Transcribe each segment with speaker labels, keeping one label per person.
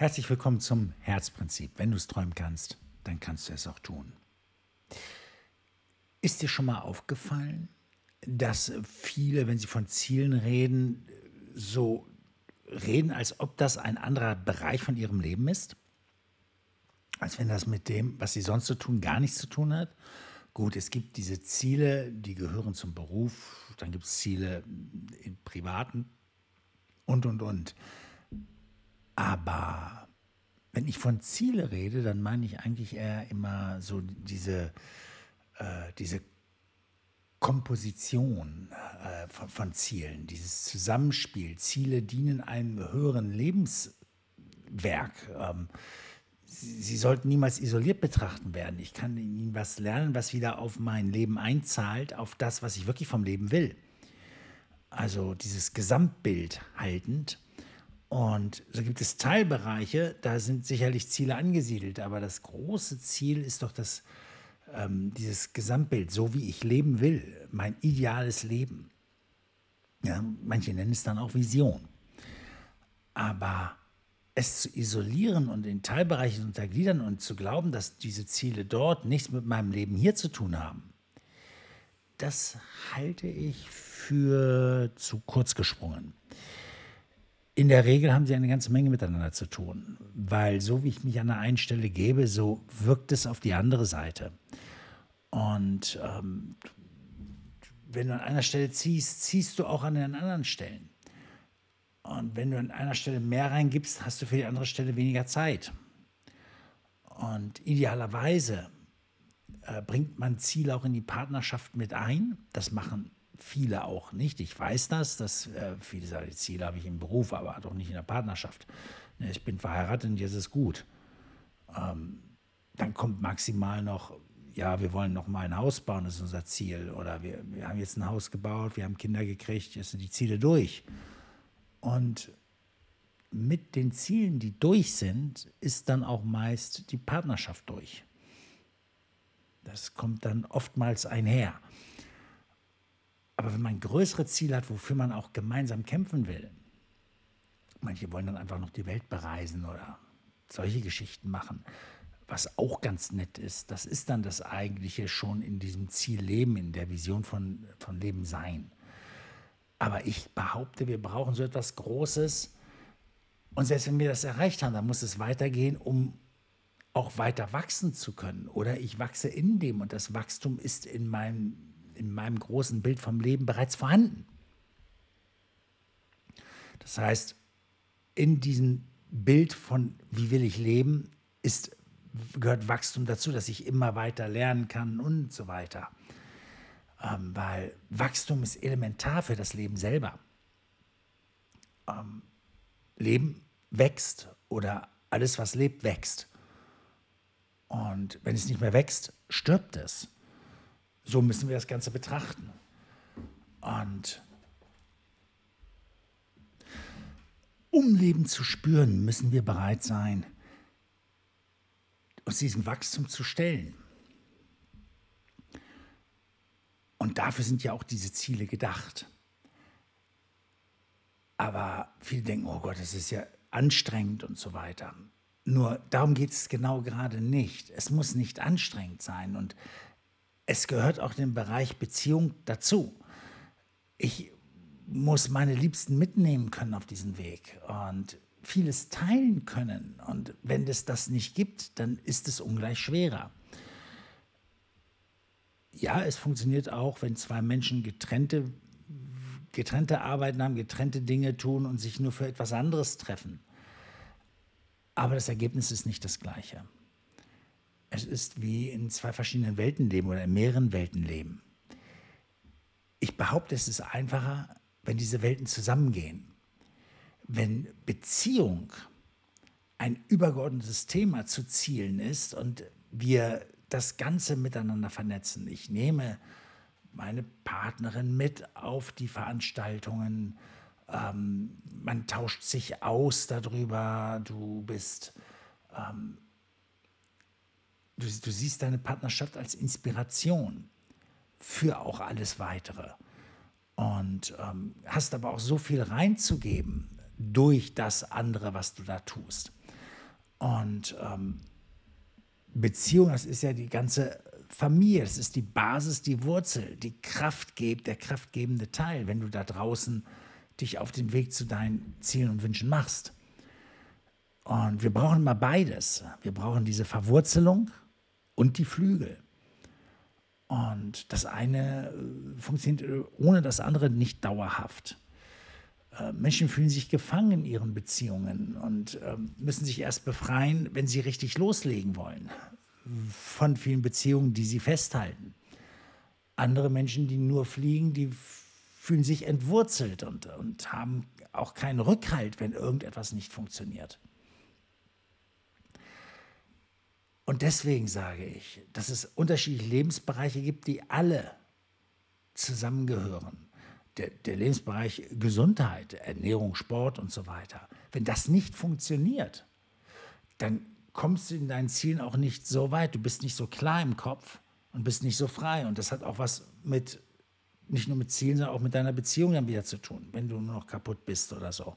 Speaker 1: Herzlich willkommen zum Herzprinzip. Wenn du es träumen kannst, dann kannst du es auch tun. Ist dir schon mal aufgefallen, dass viele, wenn sie von Zielen reden, so reden, als ob das ein anderer Bereich von ihrem Leben ist? Als wenn das mit dem, was sie sonst so tun, gar nichts zu tun hat? Gut, es gibt diese Ziele, die gehören zum Beruf, dann gibt es Ziele im Privaten und, und, und. Aber wenn ich von Ziele rede, dann meine ich eigentlich eher immer so diese, äh, diese Komposition äh, von, von, Zielen, dieses Zusammenspiel. Ziele dienen einem höheren Lebenswerk. Ähm, sie, sollten niemals isoliert betrachten werden. Ich kann in ihnen was lernen, was wieder auf mein Leben einzahlt, auf das, was ich wirklich vom Leben will. Also dieses Gesamtbild haltend. Und so gibt es Teilbereiche, da sind sicherlich Ziele angesiedelt, aber das große Ziel ist doch das, ähm, dieses Gesamtbild, so wie ich leben will, mein ideales Leben. Ja, manche nennen es dann auch Vision. Aber es zu isolieren und in Teilbereiche zu untergliedern und zu glauben, dass diese Ziele dort nichts mit meinem Leben hier zu tun haben, das halte ich für zu kurz gesprungen. In der Regel haben sie eine ganze Menge miteinander zu tun, weil so wie ich mich an der einen Stelle gebe, so wirkt es auf die andere Seite. Und ähm, wenn du an einer Stelle ziehst, ziehst du auch an den anderen Stellen. Und wenn du an einer Stelle mehr reingibst, hast du für die andere Stelle weniger Zeit. Und idealerweise äh, bringt man Ziele auch in die Partnerschaft mit ein. Das machen viele auch nicht. Ich weiß das, dass äh, viele sagen, die Ziele habe ich im Beruf, aber doch nicht in der Partnerschaft. Ne, ich bin verheiratet und jetzt ist gut. Ähm, dann kommt maximal noch, ja, wir wollen noch mal ein Haus bauen, das ist unser Ziel. Oder wir, wir haben jetzt ein Haus gebaut, wir haben Kinder gekriegt, jetzt sind die Ziele durch. Und mit den Zielen, die durch sind, ist dann auch meist die Partnerschaft durch. Das kommt dann oftmals einher. Aber wenn man größere Ziele hat, wofür man auch gemeinsam kämpfen will, manche wollen dann einfach noch die Welt bereisen oder solche Geschichten machen, was auch ganz nett ist, das ist dann das eigentliche schon in diesem Ziel Leben, in der Vision von, von Leben sein. Aber ich behaupte, wir brauchen so etwas Großes. Und selbst wenn wir das erreicht haben, dann muss es weitergehen, um auch weiter wachsen zu können. Oder ich wachse in dem und das Wachstum ist in meinem in meinem großen Bild vom Leben bereits vorhanden. Das heißt, in diesem Bild von wie will ich leben, ist, gehört Wachstum dazu, dass ich immer weiter lernen kann und so weiter. Ähm, weil Wachstum ist elementar für das Leben selber. Ähm, Leben wächst oder alles, was lebt, wächst. Und wenn es nicht mehr wächst, stirbt es. So müssen wir das Ganze betrachten. Und um Leben zu spüren, müssen wir bereit sein, uns diesem Wachstum zu stellen. Und dafür sind ja auch diese Ziele gedacht. Aber viele denken, oh Gott, das ist ja anstrengend und so weiter. Nur darum geht es genau gerade nicht. Es muss nicht anstrengend sein. Und es gehört auch den Bereich Beziehung dazu. Ich muss meine Liebsten mitnehmen können auf diesen Weg und vieles teilen können. Und wenn es das nicht gibt, dann ist es ungleich schwerer. Ja, es funktioniert auch, wenn zwei Menschen getrennte, getrennte Arbeiten haben, getrennte Dinge tun und sich nur für etwas anderes treffen. Aber das Ergebnis ist nicht das gleiche. Es ist wie in zwei verschiedenen Welten leben oder in mehreren Welten leben. Ich behaupte, es ist einfacher, wenn diese Welten zusammengehen. Wenn Beziehung ein übergeordnetes Thema zu zielen ist und wir das Ganze miteinander vernetzen. Ich nehme meine Partnerin mit auf die Veranstaltungen. Ähm, man tauscht sich aus darüber. Du bist ähm, du, du siehst deine Partnerschaft als Inspiration für auch alles Weitere. Und ähm, hast aber auch so viel reinzugeben durch das andere, was du da tust. Und ähm, Beziehung, das ist ja die ganze Familie, das ist die Basis, die Wurzel, die Kraft gibt, der kraftgebende Teil, wenn du da draußen dich auf den Weg zu deinen Zielen und Wünschen machst. Und wir brauchen mal beides. Wir brauchen diese Verwurzelung und die Flügel. Und das eine äh, funktioniert ohne das andere nicht dauerhaft. Äh, Menschen fühlen sich gefangen in ihren Beziehungen und ähm, müssen sich erst befreien, wenn sie richtig loslegen wollen von vielen Beziehungen, die sie festhalten. Andere Menschen, die nur fliegen, die fühlen sich entwurzelt und, und haben auch keinen Rückhalt, wenn irgendetwas nicht funktioniert. Und deswegen sage ich, dass es unterschiedliche Lebensbereiche gibt, die alle zusammengehören. Der, der, Lebensbereich Gesundheit, Ernährung, Sport und so weiter. Wenn das nicht funktioniert, dann kommst du in deinen Zielen auch nicht so weit. Du bist nicht so klar im Kopf und bist nicht so frei. Und das hat auch was mit, nicht nur mit Zielen, sondern auch mit deiner Beziehung dann wieder zu tun, wenn du nur noch kaputt bist oder so.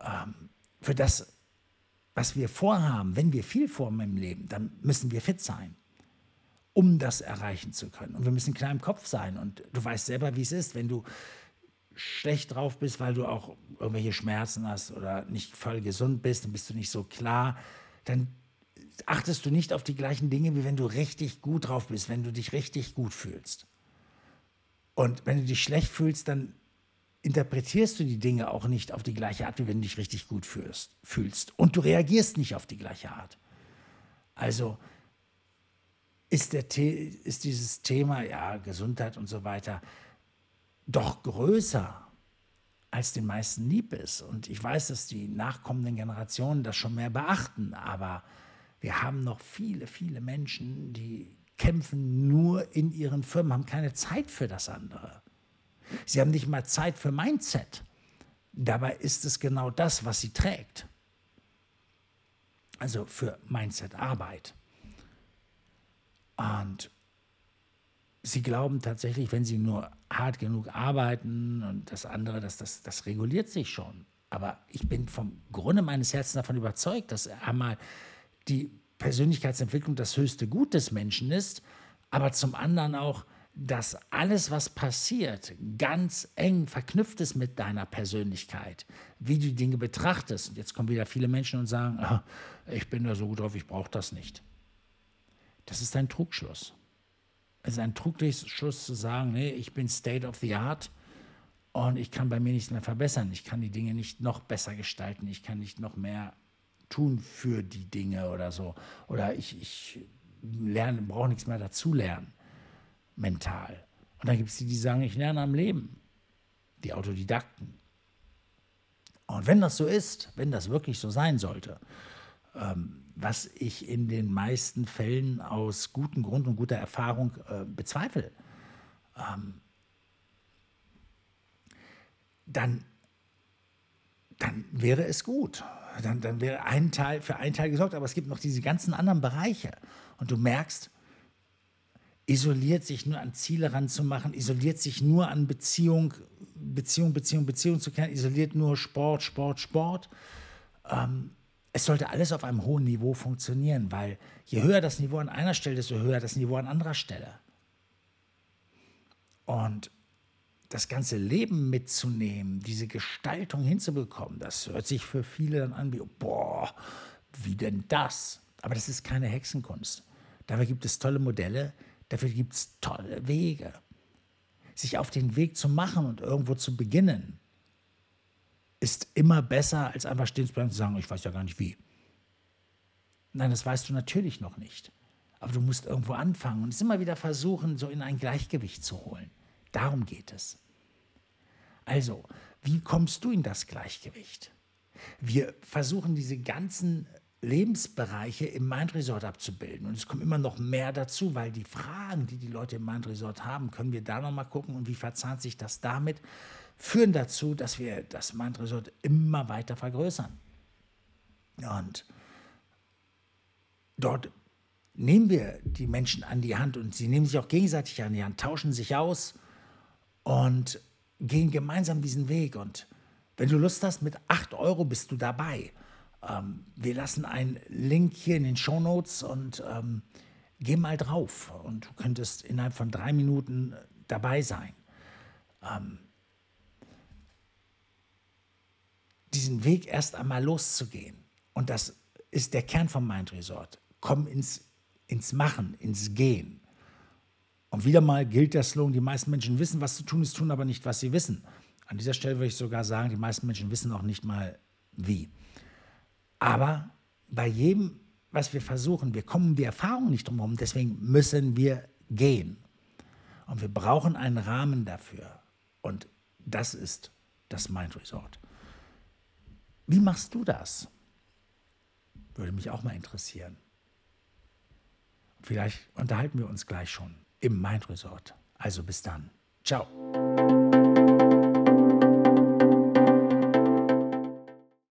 Speaker 1: Ähm, für das was wir vorhaben, wenn wir viel vorhaben im Leben, dann müssen wir fit sein, um das erreichen zu können. Und wir müssen klar im Kopf sein. Und du weißt selber, wie es ist, wenn du schlecht drauf bist, weil du auch irgendwelche Schmerzen hast oder nicht voll gesund bist, dann bist du nicht so klar, dann achtest du nicht auf die gleichen Dinge, wie wenn du richtig gut drauf bist, wenn du dich richtig gut fühlst. Und wenn du dich schlecht fühlst, dann interpretierst du die Dinge auch nicht auf die gleiche Art, wie wenn du dich richtig gut fühlst. Und du reagierst nicht auf die gleiche Art. Also ist, der ist dieses Thema, ja, Gesundheit und so weiter, doch größer, als den meisten lieb ist. Und ich weiß, dass die nachkommenden Generationen das schon mehr beachten, aber wir haben noch viele, viele Menschen, die kämpfen nur in ihren Firmen, haben keine Zeit für das andere. Sie haben nicht mal Zeit für Mindset. Dabei ist es genau das, was sie trägt. Also für Mindset-Arbeit. Und sie glauben tatsächlich, wenn sie nur hart genug arbeiten und das andere, dass das, das reguliert sich schon. Aber ich bin vom Grunde meines Herzens davon überzeugt, dass einmal die Persönlichkeitsentwicklung das höchste Gut des Menschen ist, aber zum anderen auch dass alles, was passiert, ganz eng verknüpft ist mit deiner Persönlichkeit, wie du die Dinge betrachtest. Und jetzt kommen wieder viele Menschen und sagen, ah, ich bin da so gut drauf, ich brauche das nicht. Das ist ein Trugschluss. Es ist ein Trugschluss zu sagen, nee, ich bin State of the Art und ich kann bei mir nichts mehr verbessern. Ich kann die Dinge nicht noch besser gestalten. Ich kann nicht noch mehr tun für die Dinge oder so. Oder ich, ich lerne, brauche nichts mehr dazu lernen mental. Und dann gibt es die, die sagen, ich lerne am Leben. Die Autodidakten. Und wenn das so ist, wenn das wirklich so sein sollte, ähm, was ich in den meisten Fällen aus gutem Grund und guter Erfahrung äh, bezweifle, ähm, dann, dann wäre es gut. Dann, dann wäre ein Teil für einen Teil gesorgt, aber es gibt noch diese ganzen anderen Bereiche. Und du merkst, isoliert sich nur an Ziele ranzumachen, isoliert sich nur an Beziehung, Beziehung, Beziehung, Beziehung zu kennen, isoliert nur Sport, Sport, Sport. Ähm, es sollte alles auf einem hohen Niveau funktionieren, weil je höher das Niveau an einer Stelle, desto höher das Niveau an anderer Stelle. Und das ganze Leben mitzunehmen, diese Gestaltung hinzubekommen, das hört sich für viele dann an wie, boah, wie denn das? Aber das ist keine Hexenkunst. Dabei gibt es tolle Modelle, Dafür gibt es tolle Wege. Sich auf den Weg zu machen und irgendwo zu beginnen, ist immer besser, als einfach stehen zu bleiben und zu sagen, ich weiß ja gar nicht wie. Nein, das weißt du natürlich noch nicht. Aber du musst irgendwo anfangen und es immer wieder versuchen, so in ein Gleichgewicht zu holen. Darum geht es. Also, wie kommst du in das Gleichgewicht? Wir versuchen diese ganzen Lebensbereiche im Mind Resort abzubilden. Und es kommt immer noch mehr dazu, weil die Fragen, die die Leute im Mind Resort haben, können wir da noch mal gucken und wie verzahnt sich das damit, führen dazu, dass wir das Mind Resort immer weiter vergrößern. Und dort nehmen wir die Menschen an die Hand und sie nehmen sich auch gegenseitig an die Hand, tauschen sich aus und gehen gemeinsam diesen Weg. Und wenn du Lust hast, mit 8 Euro bist du dabei Ähm, wir lassen einen Link hier in den Show Notes und ähm, geh mal drauf. Und du könntest innerhalb von drei Minuten dabei sein. Ähm, diesen Weg erst einmal loszugehen. Und das ist der Kern vom Mind Resort. Komm ins, ins Machen, ins Gehen. Und wieder mal gilt der Slogan, die meisten Menschen wissen, was zu tun ist, tun aber nicht, was sie wissen. An dieser Stelle würde ich sogar sagen, die meisten Menschen wissen auch nicht mal, wie. Aber bei jedem, was wir versuchen, wir kommen die Erfahrung nicht drum herum, deswegen müssen wir gehen. Und wir brauchen einen Rahmen dafür. Und das ist das Mind Resort. Wie machst du das? Würde mich auch mal interessieren. Vielleicht unterhalten wir uns gleich schon im Mind Resort. Also bis dann. Ciao.